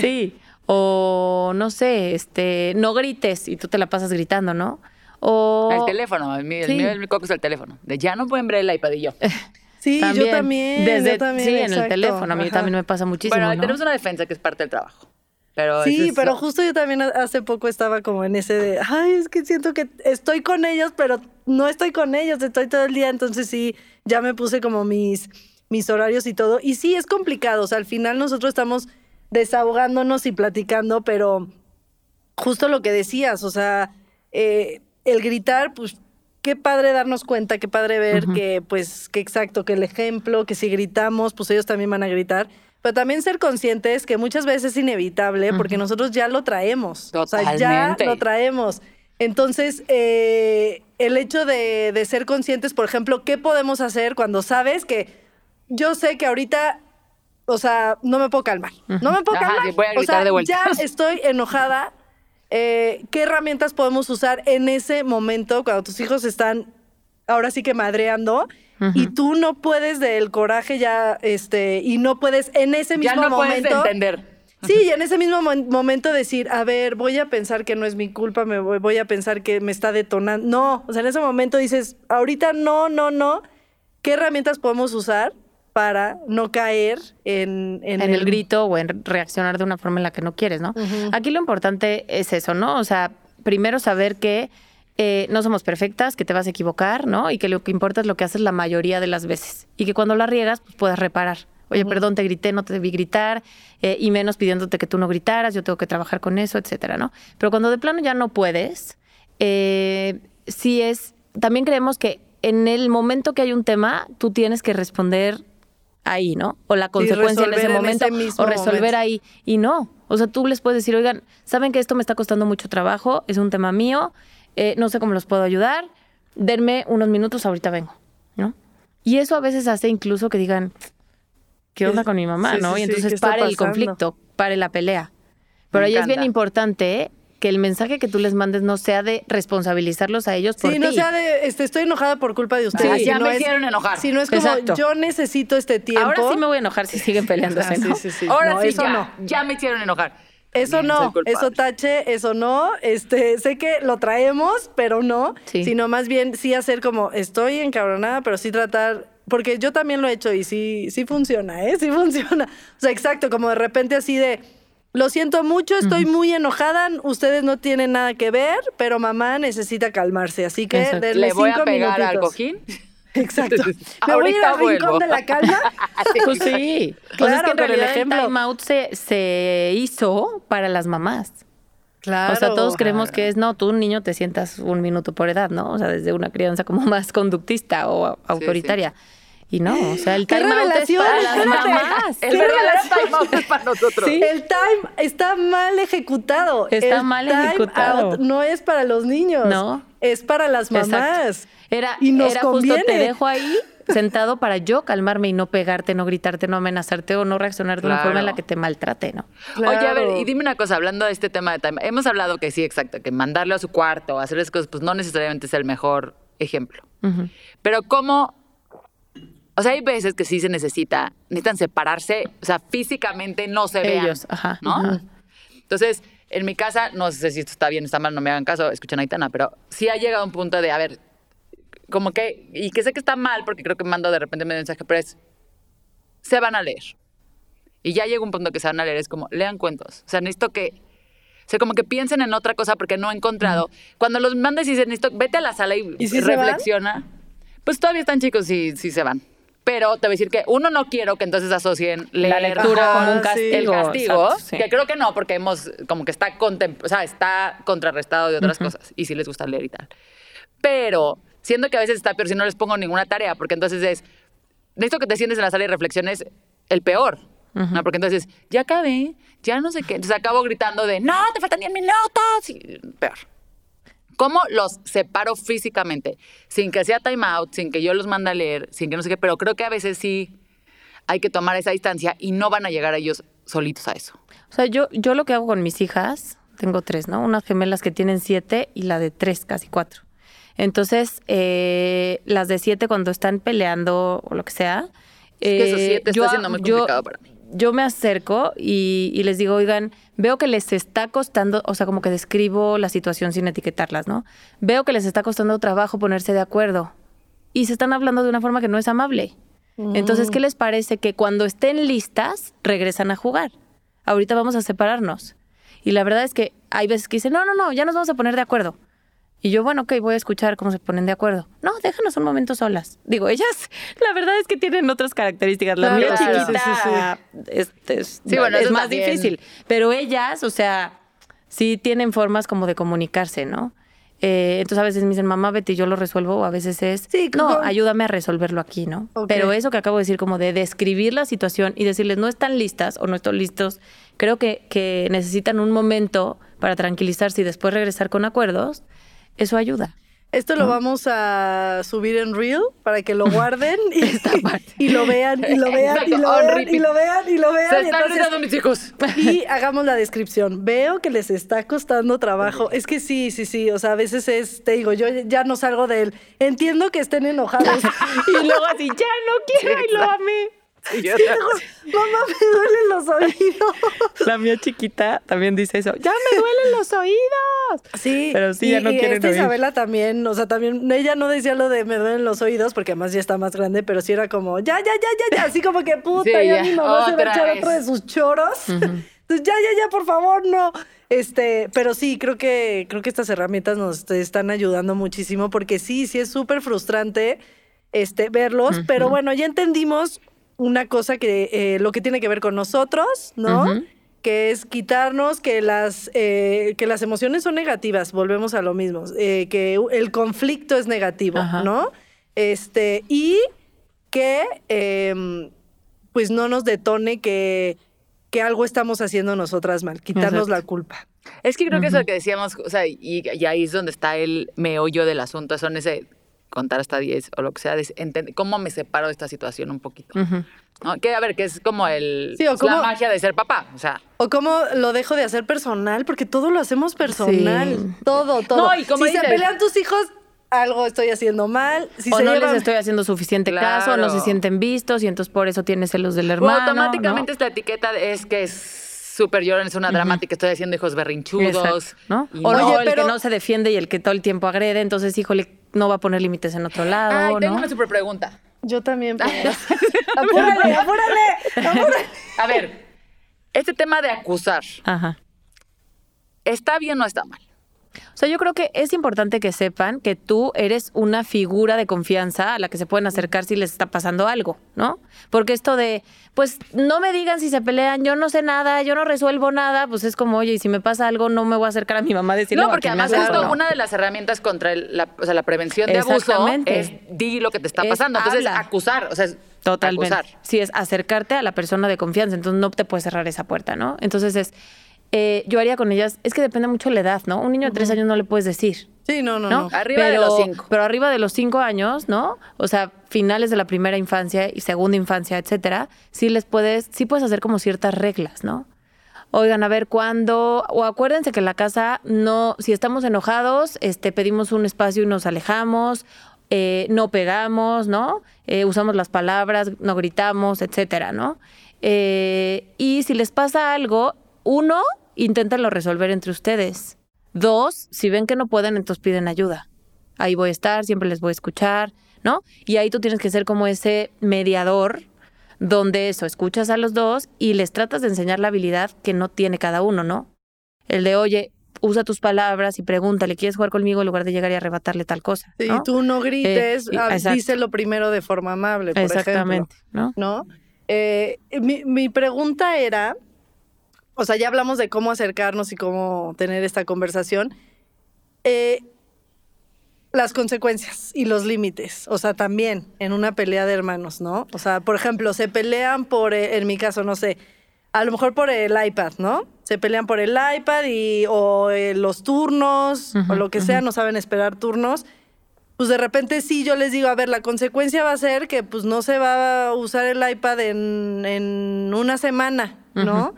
Sí. O no sé, este, no grites y tú te la pasas gritando, ¿no? O El teléfono, el mío, Sí. el mío, el coco es el teléfono. De ya no pueden ver el iPad y yo. Sí, yo también. Desde, yo también, sí, en el teléfono. A mí Ajá. también me pasa muchísimo. bueno, ¿no? tenemos una defensa que es parte del trabajo. Pero Sí, es- pero justo yo también hace poco estaba como en ese de, ay, es que siento que estoy con ellos, pero no estoy con ellos, estoy todo el día, entonces sí, ya me puse como mis, mis horarios y todo. Y sí, es complicado, o sea, al final nosotros estamos desahogándonos y platicando, pero justo lo que decías, o sea, eh, el gritar, pues qué padre darnos cuenta, qué padre ver que, pues, que exacto, que el ejemplo, que si gritamos, pues ellos también van a gritar. Pero también ser conscientes que muchas veces es inevitable porque nosotros ya lo traemos. O sea, ya lo traemos. Entonces, eh, el hecho de, de ser conscientes, por ejemplo, ¿qué podemos hacer cuando sabes que yo sé que ahorita, o sea, no me puedo calmar? No me puedo Ajá, calmar. voy a o gritar sea, de vuelta. ya estoy enojada. Eh, ¿Qué herramientas podemos usar en ese momento cuando tus hijos están ahora sí que madreando? Y tú no puedes del coraje ya, este, y no puedes en ese mismo ya no puedes momento. entender. Sí, y en ese mismo mo- momento decir, a ver, voy a pensar que no es mi culpa, me voy, voy a pensar que me está detonando. No, o sea, en ese momento dices, ahorita no, no, no. ¿Qué herramientas podemos usar para no caer en, en el grito o en reaccionar de una forma en la que no quieres, ¿no? Aquí lo importante es eso, ¿no? O sea, primero saber que eh, no somos perfectas, que te vas a equivocar, ¿no? Y que lo que importa es lo que haces la mayoría de las veces. Y que cuando la riegas, pues puedes reparar. Oye, perdón, te grité, no te debí gritar, eh, y menos pidiéndote que tú no gritaras, yo tengo que trabajar con eso, etcétera, ¿no? Pero cuando de plano ya no puedes, eh, sí es. También creemos que en el momento que hay un tema, tú tienes que responder ahí, ¿no? O la consecuencia en ese en momento, ese o resolver momento. ahí. Y no. O sea, tú les puedes decir, oigan, saben que esto me está costando mucho trabajo, es un tema mío, eh, no sé cómo los puedo ayudar, denme unos minutos, ahorita vengo, ¿no? Y eso a veces hace incluso que digan, ¿qué onda con mi mamá, sí, no? sí, y entonces ¿qué está pare el conflicto, pare la pelea. Pero Me ahí es bien importante que el mensaje que tú les mandes no sea de responsabilizarlos a ellos por Sí, no sea de, este, estoy enojada por culpa de ustedes. Sí, ya no me es- hicieron enojar. Si no es como, Exacto. yo necesito este tiempo. Ahora sí me voy a enojar si siguen peleándose, Ah, ¿no? sí, sí, sí. Ahora No, sí, eso ya, no. ya me hicieron enojar. Eso no, eso tache, eso no. Este, sé que lo traemos, pero no. Sí. Sino más bien sí hacer como estoy encabronada, pero sí tratar. Porque yo también lo he hecho y sí, sí funciona, ¿eh? Sí funciona. O sea, exacto, como de repente así de. Lo siento mucho, estoy muy enojada, ustedes no tienen nada que ver, pero mamá necesita calmarse, así que Exacto. denme Le voy a cinco pegar al cojín. Exacto. Me voy a ir al rincón de la calma. Pues sí. Claro, Pues es que en pero el ejemplo- time out se, se hizo para las mamás. Claro. O sea, todos creemos que es, no, tú un niño te sientas un minuto por edad, ¿no? O sea, desde una crianza como más conductista o a- autoritaria. Y no, o sea, el ¡Qué time out es para las Espérate. mamás. El ¡Qué verdadero revelación! time out es para nosotros. Sí. El time está mal ejecutado. Está El mal time ejecutado. out no es para los niños. No. Es para las Exacto. mamás. Era, Y nos era justo, conviene. te dejo ahí sentado para yo calmarme y no pegarte, no gritarte, no amenazarte o no reaccionar de una forma en la que te maltrate, ¿no? Oye, a ver, y dime una cosa, hablando de este tema de time, hemos hablado que sí, exacto, que mandarlo a su cuarto, hacer esas cosas, pues no necesariamente es el mejor ejemplo. Pero cómo, o sea, hay veces que sí se necesita, necesitan separarse, o sea, físicamente no se vean. Ellos, ajá. ¿no? Entonces, en mi casa, no sé si esto está bien, está mal, no me hagan caso, escuchen a Aitana, pero sí ha llegado un punto de, a ver, como que, y que sé que está mal porque creo que mando de repente un mensaje, pero es, se van a leer. Y ya llega un punto que se van a leer, es como, lean cuentos. O sea, necesito que, o sea, como que piensen en otra cosa porque no he encontrado. Cuando los mandes y dicen, necesito, vete a la sala y, reflexiona. Pues todavía están chicos y sí se van. Pero te voy a decir que uno no quiero que entonces asocien La leer lectura Ajá, como un castigo. el castigo, exacto, sí. que creo que no, porque hemos, como que está, o sea, está contrarrestado de otras cosas, y sí les gusta leer y tal. Pero siento que a veces está peor si no les pongo ninguna tarea, porque entonces es, necesito que te sientes en la sala y reflexiones el peor, ¿no? Porque entonces, ya acabé, ya no sé qué, entonces acabo gritando de, no, te faltan 10 minutos, y peor. ¿Cómo los separo físicamente? Sin que sea time out, sin que yo los mande a leer, sin que no sé qué, pero creo que a veces sí hay que tomar esa distancia y no van a llegar ellos solitos a eso. O sea, yo, yo lo que hago con mis hijas, tengo tres, ¿no? Unas gemelas que tienen siete y la de tres, casi cuatro. Entonces, eh, las de siete cuando están peleando o lo que sea. Es que eso eh, siete está yo- siendo muy yo- complicado para mí. Yo me acerco y, y les digo, oigan, veo que les está costando, o sea, como que describo la situación sin etiquetarlas, ¿no? Veo que les está costando trabajo ponerse de acuerdo y se están hablando de una forma que no es amable. Entonces, ¿qué les parece que cuando estén listas regresan a jugar? Ahorita vamos a separarnos. Y la verdad es que hay veces que dicen, no, no, no, ya nos vamos a poner de acuerdo. Y yo, bueno, ok, voy a escuchar cómo se ponen de acuerdo. No, déjanos un momento solas. Digo, ellas, la verdad es que tienen otras características. La mía claro. chiquita es, es- Sí, bueno, es más también. difícil. Pero ellas, o sea, sí tienen formas como de comunicarse, ¿no? Eh, entonces a veces me dicen, mamá, vete yo lo resuelvo, o a veces es, Sí, no, ayúdame a resolverlo aquí, ¿no? Pero eso que acabo de decir, como de describir la situación y decirles, no están listas o no están listos, creo que, que necesitan un momento para tranquilizarse y después regresar con acuerdos, eso ayuda. Esto lo vamos a subir en Reel para que lo guarden y, y lo vean, y lo vean, y lo vean, y lo vean, y lo vean. Se y están entonces- mis hijos. Y hagamos la descripción. Veo que les está costando trabajo. Es que sí, sí, sí. O sea, a veces es, te digo, yo ya no salgo de él. Entiendo que estén enojados. Y luego así, ya no quiero y lo amé. Mamá, me duelen los oídos. La mía chiquita también dice eso, ya me duelen los oídos. Sí, Pero sí, ya no y quieren esta oír. Isabela también, o sea, también, ella no decía lo de me duelen los oídos, porque además ya está más grande, pero sí era como, ya, ya, ya, ya, ya, así como que puta, Sí, ya, ya, mi mamá se va a echar vez. otro de sus choros. Entonces, ya, ya, ya, por favor, no. Este, pero sí, creo que, creo que estas herramientas nos están ayudando muchísimo, porque sí, sí es súper frustrante este, verlos, pero bueno, ya entendimos una cosa que eh, lo que tiene que ver con nosotros, ¿no? Que es quitarnos que las, eh, que las emociones son negativas, volvemos a lo mismo, eh, que el conflicto es negativo. ¿no? Este, y que em, pues no nos detone que, que algo estamos haciendo nosotras mal, quitarnos Exacto. la culpa. Es que creo que eso que decíamos, o sea, y, y ahí es donde está el meollo del asunto, son ese contar hasta 10 o lo que sea, de cómo me separo de esta situación un poquito. ¿no? Que a ver, que es como el, Sí, o es la magia de ser papá, o sea. O cómo lo dejo de hacer personal, porque todo lo hacemos personal. Sí. Todo, todo. No, y como si se pelean tus hijos, algo estoy haciendo mal. Si o se no llevan- les estoy haciendo suficiente caso, no Claro. se sienten vistos y entonces por eso tienes celos del O hermano. automáticamente ¿no? esta etiqueta es que es súper llorón, es una dramática, estoy haciendo hijos berrinchudos. Exacto, ¿no? y O no, Oye, el pero- que no se defiende y el que todo el tiempo agrede, entonces, híjole, no va a poner límites en otro lado, Ay, tengo ¿no? una super pregunta. Yo también. pero- apúrale, apúrale, apúrale. A ver, este tema de acusar, Ajá. ¿está bien o está mal? O sea, yo creo que es importante que sepan que tú eres una figura de confianza a la que se pueden acercar si les está pasando algo, ¿no? Porque esto de, pues no me digan si se pelean, yo no sé nada, yo no resuelvo nada, pues es como, oye, y si me pasa algo, no me voy a acercar a mi mamá a decirle No, "O a porque además justo algo", una de las herramientas contra el- la, o sea, la prevención de abuso es di lo que te está Es pasando. Entonces, habla. acusar, o sea, es Totalmente. acusar. Sí, es acercarte a la persona de confianza, entonces no te puedes cerrar esa puerta, ¿no? Entonces es, eh, yo haría con ellas, es que depende mucho la edad, ¿no? Un niño de tres años no le puedes decir. Sí, no, no, ¿no? no. Arriba de los cinco. Pero arriba de los cinco años, ¿no? O sea, finales de la primera infancia y segunda infancia, etcétera, sí les puedes, sí puedes hacer como ciertas reglas, ¿no? Oigan, a ver cuándo, o acuérdense que en la casa no, si estamos enojados, este, pedimos un espacio y nos alejamos, eh, no pegamos, ¿no? Eh, usamos las palabras, no gritamos, etcétera, ¿no? Eh, y si les pasa algo, uno, inténtenlo resolver entre ustedes. Dos, si ven que no pueden, entonces piden ayuda. Ahí voy a estar, siempre les voy a escuchar, ¿no? Y ahí tú tienes que ser como ese mediador donde eso, escuchas a los dos y les tratas de enseñar la habilidad que no tiene cada uno, ¿no? El de, oye, usa tus palabras y pregúntale, ¿quieres jugar conmigo en lugar de llegar y arrebatarle tal cosa? ¿no? tú no grites, Eh, y- ah, díselo primero de forma amable, por Exactamente, ¿no? ejemplo. ¿No? Eh, mi, mi pregunta era, o sea, ya hablamos de cómo acercarnos y cómo tener esta conversación. Eh, las consecuencias y los límites, o sea, también en una pelea de hermanos, ¿no? O sea, por ejemplo, se pelean por, eh, en mi caso, no sé, a lo mejor por el iPad, ¿no? Se pelean por el iPad y o eh, los turnos o lo que sea, no saben esperar turnos. Pues de repente sí, yo les digo, a ver, la consecuencia va a ser que pues no se va a usar el iPad en, en una semana, ¿no?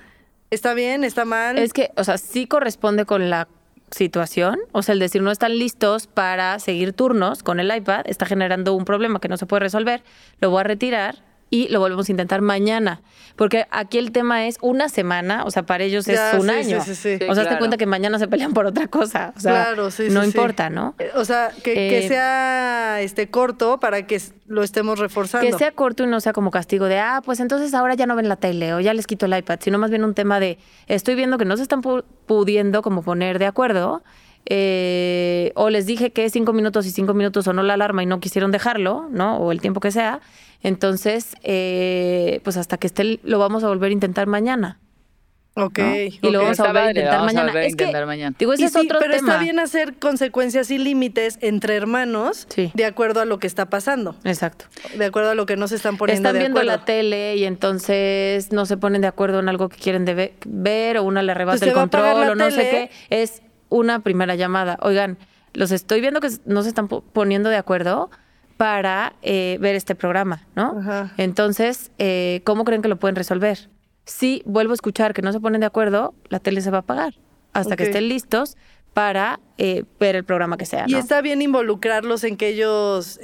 ¿Está bien? ¿Está mal? Es que, o sea, sí corresponde con la situación, o sea, el decir no están listos para seguir turnos con el iPad, está generando un problema que no se puede resolver, lo voy a retirar y lo volvemos a intentar mañana, porque aquí el tema es una semana, o sea, para ellos es Ya, un sí, año. sí, sí, o sea, te claro. cuenta que mañana se pelean por otra cosa, o sea, claro, sí, no sí, sí. importa, ¿no? Eh, O sea, que, que Eh, sea este corto para que lo estemos reforzando. Que sea corto y no sea como castigo de, ah, pues entonces ahora ya no ven la tele o ya les quito el iPad, sino más bien un tema de, estoy viendo que no se están pu- pudiendo como poner de acuerdo, eh, o les dije que cinco minutos y cinco minutos sonó la alarma y no quisieron dejarlo, ¿no? O el tiempo que sea. Entonces, eh, pues hasta que esté, lo vamos a volver a intentar mañana. Ok. ¿no? Y lo vamos a volver a intentar vamos mañana. volver a es que, intentar mañana. digo, ese es sí, otro pero tema. está bien hacer consecuencias y límites entre hermanos Sí. de acuerdo a lo que está pasando, Exacto. de acuerdo a lo que no se están poniendo Están de viendo acuerdo. la tele y entonces no se ponen de acuerdo en algo que quieren de ve- ver o una le arrebata Pues el control o no sé qué. Es una primera llamada. Oigan, los estoy viendo que no se están po- poniendo de acuerdo para eh, ver este programa, ¿no? Ajá. Entonces, eh, ¿cómo creen que lo pueden resolver? Si vuelvo a escuchar que no se ponen de acuerdo, la tele se va a apagar hasta que estén listos para eh, ver el programa que sea, Y está bien involucrarlos en que ellos,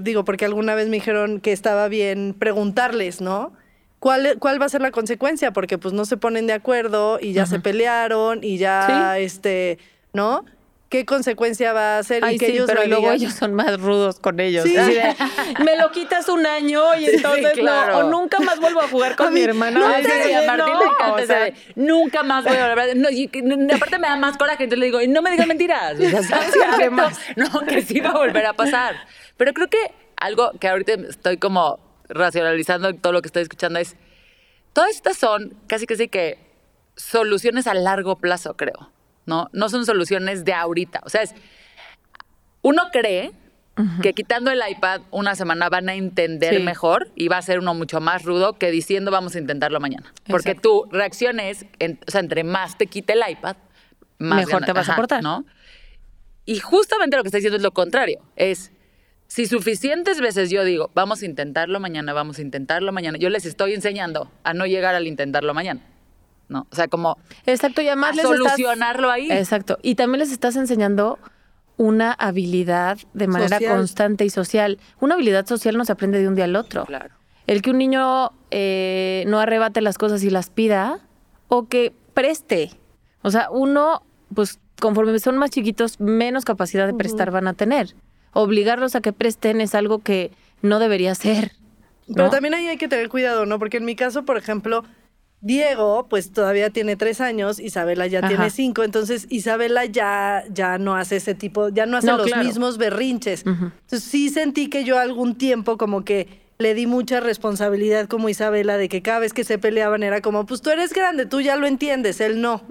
digo, porque alguna vez me dijeron que estaba bien preguntarles, ¿no? ¿Cuál, ¿Cuál va a ser la consecuencia? Porque pues no se ponen de acuerdo y ya se pelearon y ya, este, ¿no? ¿Qué consecuencia va a ser? Ay, y que sí, ellos pero luego ellos son más rudos con ellos. Sí. De, me lo quitas un año y entonces claro. no, o nunca más vuelvo a jugar con A mi mí, hermana. no sí, nunca más voy a hablar. No, y, aparte me da más coraje, entonces le digo, y no me digas mentiras. O sea, no, que sí va a volver a pasar. Pero creo que algo que ahorita estoy como racionalizando todo lo que estoy escuchando es, todas estas son casi casi que soluciones a largo plazo, creo. No, no son soluciones de ahorita. O sea, es, uno cree que quitando el iPad una semana van a entender Sí. mejor y va a ser uno mucho más rudo que diciendo vamos a intentarlo mañana. Porque tu reacción es, en- o sea, entre más te quite el iPad, más Mejor te vas a portar. ¿no? Y justamente lo que está diciendo es lo contrario. Es, si suficientes veces yo digo, vamos a intentarlo mañana, vamos a intentarlo mañana, yo les estoy enseñando a no llegar al intentarlo mañana. ¿No? O sea, como Exacto, y además a les estás- solucionarlo ahí. Exacto. Y también les estás enseñando una habilidad de manera Social. constante y social. Una habilidad social no se aprende de un día al otro. Claro. El que un niño eh, no arrebate las cosas y las pida, o que preste. O sea, uno, pues conforme son más chiquitos, menos capacidad de prestar van a tener. Obligarlos a que presten es algo que no debería ser. Pero también ahí hay que tener cuidado, ¿no? Porque en mi caso, por ejemplo, Diego, pues todavía tiene tres años, Isabela ya Ajá. tiene cinco, entonces Isabela ya, ya no hace ese tipo, ya no hace No, los claro. mismos berrinches. Entonces sí sentí que yo algún tiempo como que le di mucha responsabilidad como Isabela de que cada vez que se peleaban era como, pues tú eres grande, tú ya lo entiendes, él no.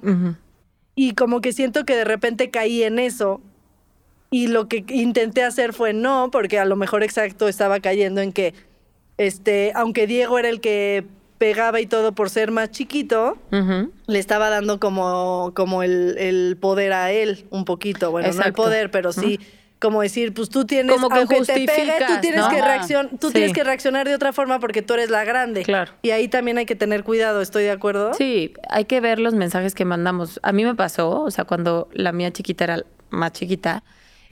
Y como que siento que de repente caí en eso. Y lo que intenté hacer fue no, porque a lo mejor exacto estaba cayendo en que, este, aunque Diego era el que pegaba y todo por ser más chiquito, le estaba dando como, como el, el poder a él un poquito. Bueno, no el poder, pero sí como decir, pues tú tienes, Como que aunque te pegue, tú tienes ¿no? que tú Sí. tienes que reaccionar de otra forma porque tú eres la grande. Claro. Y ahí también hay que tener cuidado, ¿estoy de acuerdo? Sí, hay que ver los mensajes que mandamos. A mí me pasó, o sea, cuando la mía chiquita era más chiquita,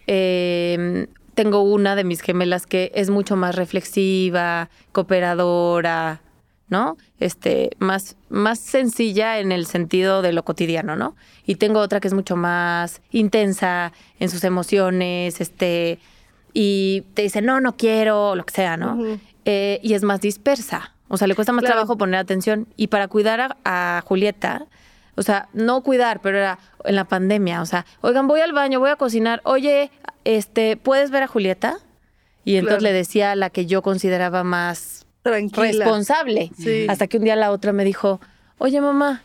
eh, tengo una de mis gemelas que es mucho más reflexiva, cooperadora, ¿no? Este, más, más sencilla en el sentido de lo cotidiano, ¿no? Y tengo otra que es mucho más intensa en sus emociones, este, y te dice, no, no quiero, lo que sea, ¿no? Eh, y es más dispersa. O sea, le cuesta más Claro. trabajo poner atención. Y para cuidar a, a Julieta, o sea, no cuidar, pero era en la pandemia. O sea, oigan, voy al baño, voy a cocinar. Oye, este, ¿puedes ver a Julieta? Y entonces Claro. le decía a la que yo consideraba más Tranquila. responsable. Sí. Hasta que un día la otra me dijo, oye, mamá,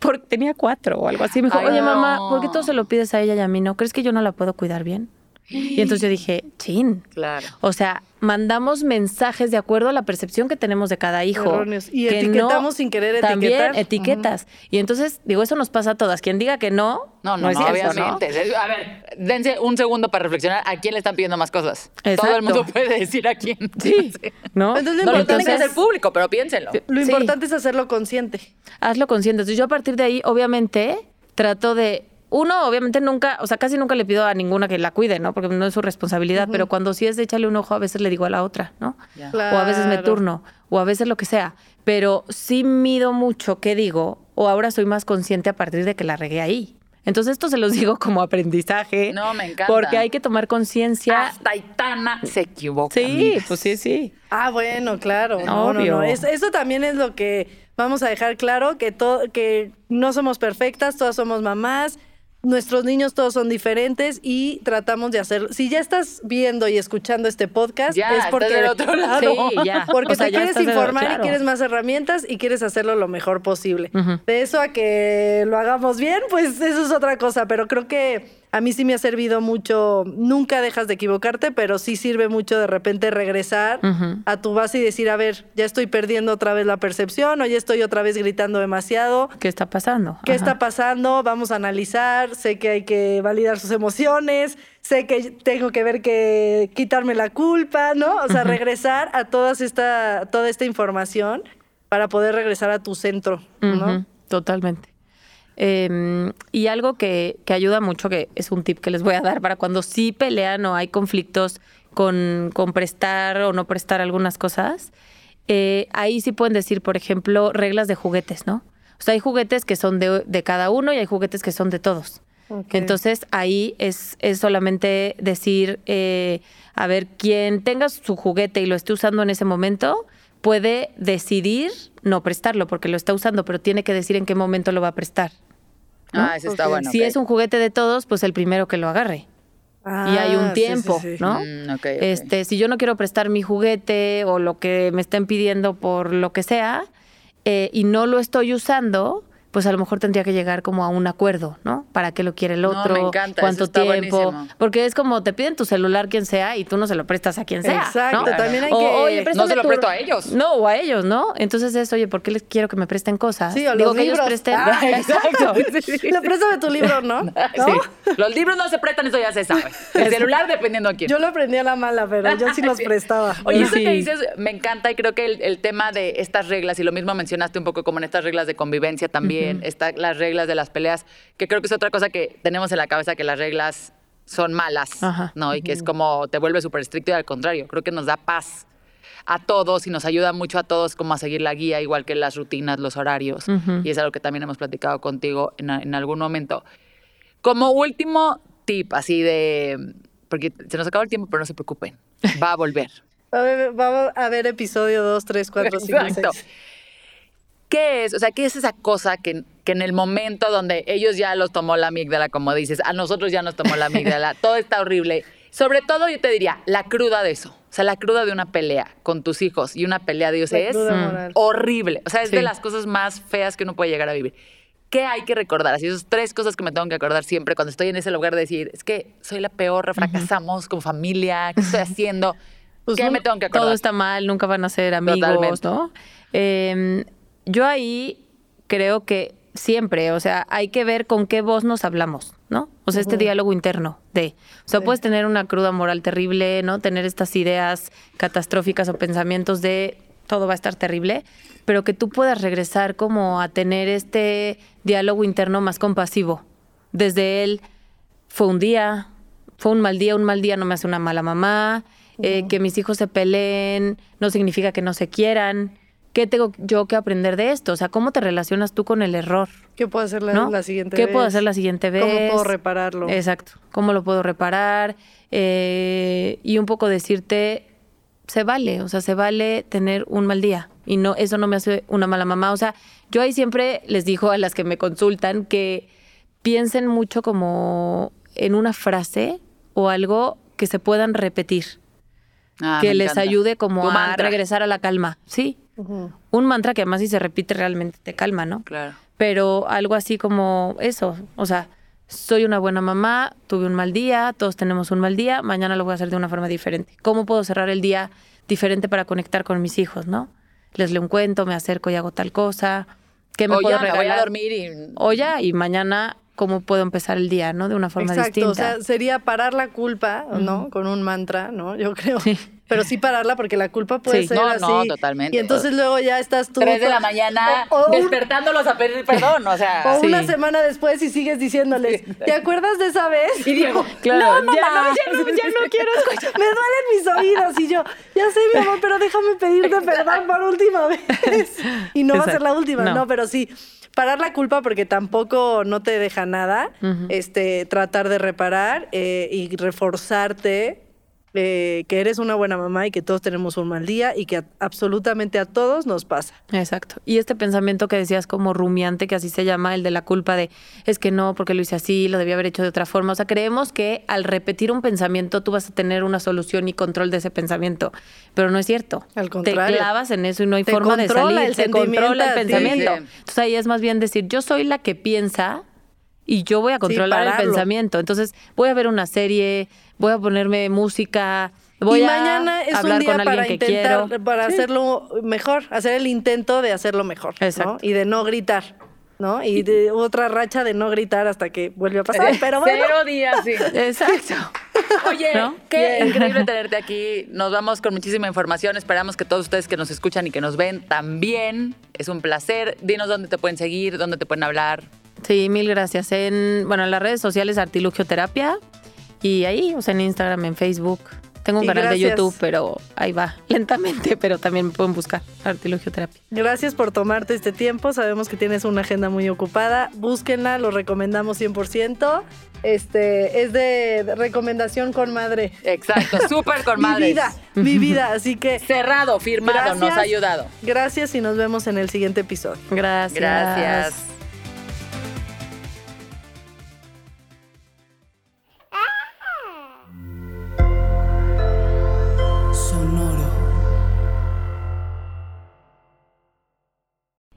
porque tenía cuatro o algo así. Me dijo, Ay, oye, no. mamá, ¿por qué todo se lo pides a ella y a mí no? ¿Crees que yo no la puedo cuidar bien? Y entonces yo dije, chin. Claro. O sea, mandamos mensajes de acuerdo a la percepción que tenemos de cada hijo. Erróneos. Y que etiquetamos sin querer También etiquetar. etiquetas. Y entonces, digo, eso nos pasa a todas. Quien diga que no, No, no, es no, cierto, ¿no? obviamente. A ver, dense un segundo para reflexionar. ¿A quién le están pidiendo más cosas? Todo Exacto. el mundo puede decir a quién. Sí, ¿no? Entonces, No lo importante es- hacer público, pero piénsenlo. Lo Sí. importante es hacerlo consciente. hazlo consciente. Entonces yo a partir de ahí, obviamente, trato de, uno, obviamente nunca, o sea, casi nunca le pido a ninguna que la cuide, ¿no? Porque no es su responsabilidad, pero cuando sí es de echarle un ojo, a veces le digo a la otra, ¿no? O a veces me turno, o a veces lo que sea. Pero sí mido mucho qué digo, o ahora soy más consciente a partir de que la regué ahí. Entonces esto se los digo como aprendizaje. No, me encanta. Porque hay que tomar conciencia. Hasta Itana se equivoca. Sí, amigas. pues sí, sí. Ah, bueno, claro. No, no, Obvio. no. Es- eso también es lo que vamos a dejar claro, que, to- que no somos perfectas, todas somos mamás, nuestros niños todos son diferentes y tratamos de hacer... Si ya estás viendo y escuchando este podcast, Ya, es porque... del otro lado. Sí, ya. Porque O sea, te ya quieres informar claro. y quieres más herramientas y quieres hacerlo lo mejor posible. De eso a que lo hagamos bien, pues eso es otra cosa, pero creo que a mí sí me ha servido mucho, nunca dejas de equivocarte, pero sí sirve mucho de repente regresar a tu base y decir, a ver, ya estoy perdiendo otra vez la percepción o ya estoy otra vez gritando demasiado. ¿Qué está pasando? ¿Qué Ajá. está pasando? Vamos a analizar. Sé que hay que validar sus emociones. Sé que tengo que ver que quitarme la culpa, ¿no? O sea, regresar a todas esta, toda esta información para poder regresar a tu centro, ¿no? Totalmente. Eh, y algo que, que ayuda mucho, que es un tip que les voy a dar para cuando sí pelean o hay conflictos con, con prestar o no prestar algunas cosas, eh, ahí sí pueden decir, por ejemplo, reglas de juguetes, ¿no? O sea, hay juguetes que son de, de cada uno y hay juguetes que son de todos. Entonces ahí es, es solamente decir, eh, a ver, quien tenga su juguete y lo esté usando en ese momento, puede decidir no prestarlo porque lo está usando, pero tiene que decir en qué momento lo va a prestar. Ah, ese está bueno. Si es un juguete de todos, pues el primero que lo agarre. y hay un Ah, sí, sí, tiempo, sí. ¿no? Mm. Este, si yo no quiero prestar mi juguete o lo que me estén pidiendo por lo que sea eh, y no lo estoy usando, pues a lo mejor tendría que llegar como a un acuerdo, ¿no? ¿Para qué lo quiere el No, otro? me encanta, ¿Cuánto eso está tiempo? buenísimo. Porque es como te piden tu celular quien sea y tú no se lo prestas a quien sea. Exacto, ¿no? también hay O, que... oye, No se lo tu- presto a ellos. No, o a ellos, ¿no? Entonces es, oye, ¿por qué les quiero que me presten cosas? Sí, o Digo los que ellos presten. Ah, Exacto. Le préstame tu libro, ¿no? ¿No? Sí. Los libros no se prestan, eso ya se sabe. El celular dependiendo a quién. Yo lo aprendí a la mala, pero yo sí los Sí. prestaba. Oye, eso Sí. que dices me encanta y creo que el, el tema de estas reglas, y lo mismo mencionaste un poco como en estas reglas de convivencia también, está las reglas de las peleas, que creo que es otra cosa que tenemos en la cabeza, que las reglas son malas, Ajá. ¿no? Y que es como te vuelve súper estricto y al contrario, creo que nos da paz a todos y nos ayuda mucho a todos como a seguir la guía, igual que las rutinas, los horarios. Y es algo que también hemos platicado contigo en, algún momento. Como último tip, así de, porque se nos acaba el tiempo, pero no se preocupen, va a volver. Va a haber, va a haber episodio 2, 3, 4, 5, Exacto. 6. ¿Qué es? O sea, ¿qué es esa cosa que, que en el momento donde ellos ya los tomó la amígdala, como dices, a nosotros ya nos tomó la amígdala, todo está horrible? Sobre todo, yo te diría, la cruda de eso. O sea, la cruda de una pelea con tus hijos y una pelea de ellos La es Mm. horrible. O sea, es Sí. de las cosas más feas que uno puede llegar a vivir. ¿Qué hay que recordar? Así, esas tres cosas que me tengo que acordar siempre cuando estoy en ese lugar de decir, es que soy la peor, fracasamos como familia, ¿qué estoy haciendo? Pues ¿Qué me tengo que acordar? Todo está mal, nunca van a ser amigos, Totalmente. ¿no? Eh, yo ahí creo que siempre, o sea, hay que ver con qué voz nos hablamos, ¿no? O sea, este diálogo interno de, o sea, Sí. puedes tener una cruda moral terrible, ¿no? Tener estas ideas catastróficas o pensamientos de todo va a estar terrible, pero que tú puedas regresar como a tener este diálogo interno más compasivo. Desde él, fue un día, fue un mal día, un mal día no me hace una mala mamá, eh, que mis hijos se peleen no significa que no se quieran. ¿Qué tengo yo que aprender de esto? O sea, ¿cómo te relacionas tú con el error? ¿Qué puedo hacer la, ¿no? la siguiente ¿Qué vez? puedo hacer la siguiente vez? ¿Cómo puedo repararlo? Exacto. ¿Cómo lo puedo reparar? Eh, y un poco decirte, se vale, o sea, se vale tener un mal día. Y no, eso no me hace una mala mamá. O sea, yo ahí siempre les digo a las que me consultan que piensen mucho como en una frase o algo que se puedan repetir, Ah, que les encanta. ayude como Tu a mantra. regresar a la calma. Sí. Un mantra que además si se repite realmente te calma, ¿no? Claro. pero algo así como eso, o sea, soy una buena mamá, tuve un mal día, todos tenemos un mal día, mañana lo voy a hacer de una forma diferente. ¿Cómo puedo cerrar el día diferente para conectar con mis hijos, no? Les leo un cuento, me acerco y hago tal cosa, ¿qué me o puedo ya, me voy a dormir y... O ya, y mañana, ¿cómo puedo empezar el día, no? De una forma Exacto, distinta. o sea, sería parar la culpa, ¿no? Con un mantra, ¿no? Yo creo. Sí. Pero sí pararla porque la culpa puede Sí. ser No, así. no, totalmente. Y entonces luego ya estás tú. Tres de la mañana O- o un- despertándolos a pedir perdón, o sea... O una semana después y sigues diciéndoles, ¿te acuerdas de esa vez? Y Diego, Claro, no, ya no, ya no, ya no quiero escuchar. Me duelen mis oídos y yo, ya sé, mi amor, pero déjame pedirte perdón por última vez. Y no va a ser la última, no. No. pero sí. Parar la culpa porque tampoco no te deja nada, este, tratar de reparar eh, y reforzarte eh, que eres una buena mamá y que todos tenemos un mal día y que a- absolutamente a todos nos pasa. Exacto. Y este pensamiento que decías como rumiante, que así se llama, el de la culpa de es que no, porque lo hice así, lo debía haber hecho de otra forma. O sea, creemos que al repetir un pensamiento tú vas a tener una solución y control de ese pensamiento. Pero no es cierto. Al contrario. Te clavas en eso y no hay Te forma de salir. el Te controla el pensamiento. Sí. Entonces ahí es más bien decir, yo soy la que piensa y yo voy a controlar el pensamiento. Entonces voy a ver una serie, voy a ponerme música. Voy y a mañana es hablar un día con alguien para que intentar, quiero. para Sí. hacerlo mejor, hacer el intento de hacerlo mejor, ¿no? Exacto. Y de no gritar, ¿no? Y de otra racha de no gritar hasta que vuelve a pasar, pero bueno. Cero días, sí. Exacto. Oye, ¿No? qué increíble tenerte aquí. Nos vamos con muchísima información. Esperamos que todos ustedes que nos escuchan y que nos ven también. Es un placer. Dinos dónde te pueden seguir, dónde te pueden hablar. Sí, mil gracias. En, bueno, en las redes sociales Artilugio Terapia y ahí, o sea, en Instagram, en Facebook. Tengo un Y canal de. YouTube, pero ahí va, lentamente, pero también me pueden buscar Artilugio Terapia. Gracias por tomarte este tiempo. Sabemos que tienes una agenda muy ocupada. Búsquenla, lo recomendamos 100%. Este es de recomendación con madre. Exacto, súper con Mi madres. vida, mi vida. Así que Cerrado, firmado, Gracias. nos ha ayudado. gracias y nos vemos en el siguiente episodio. Gracias. Gracias.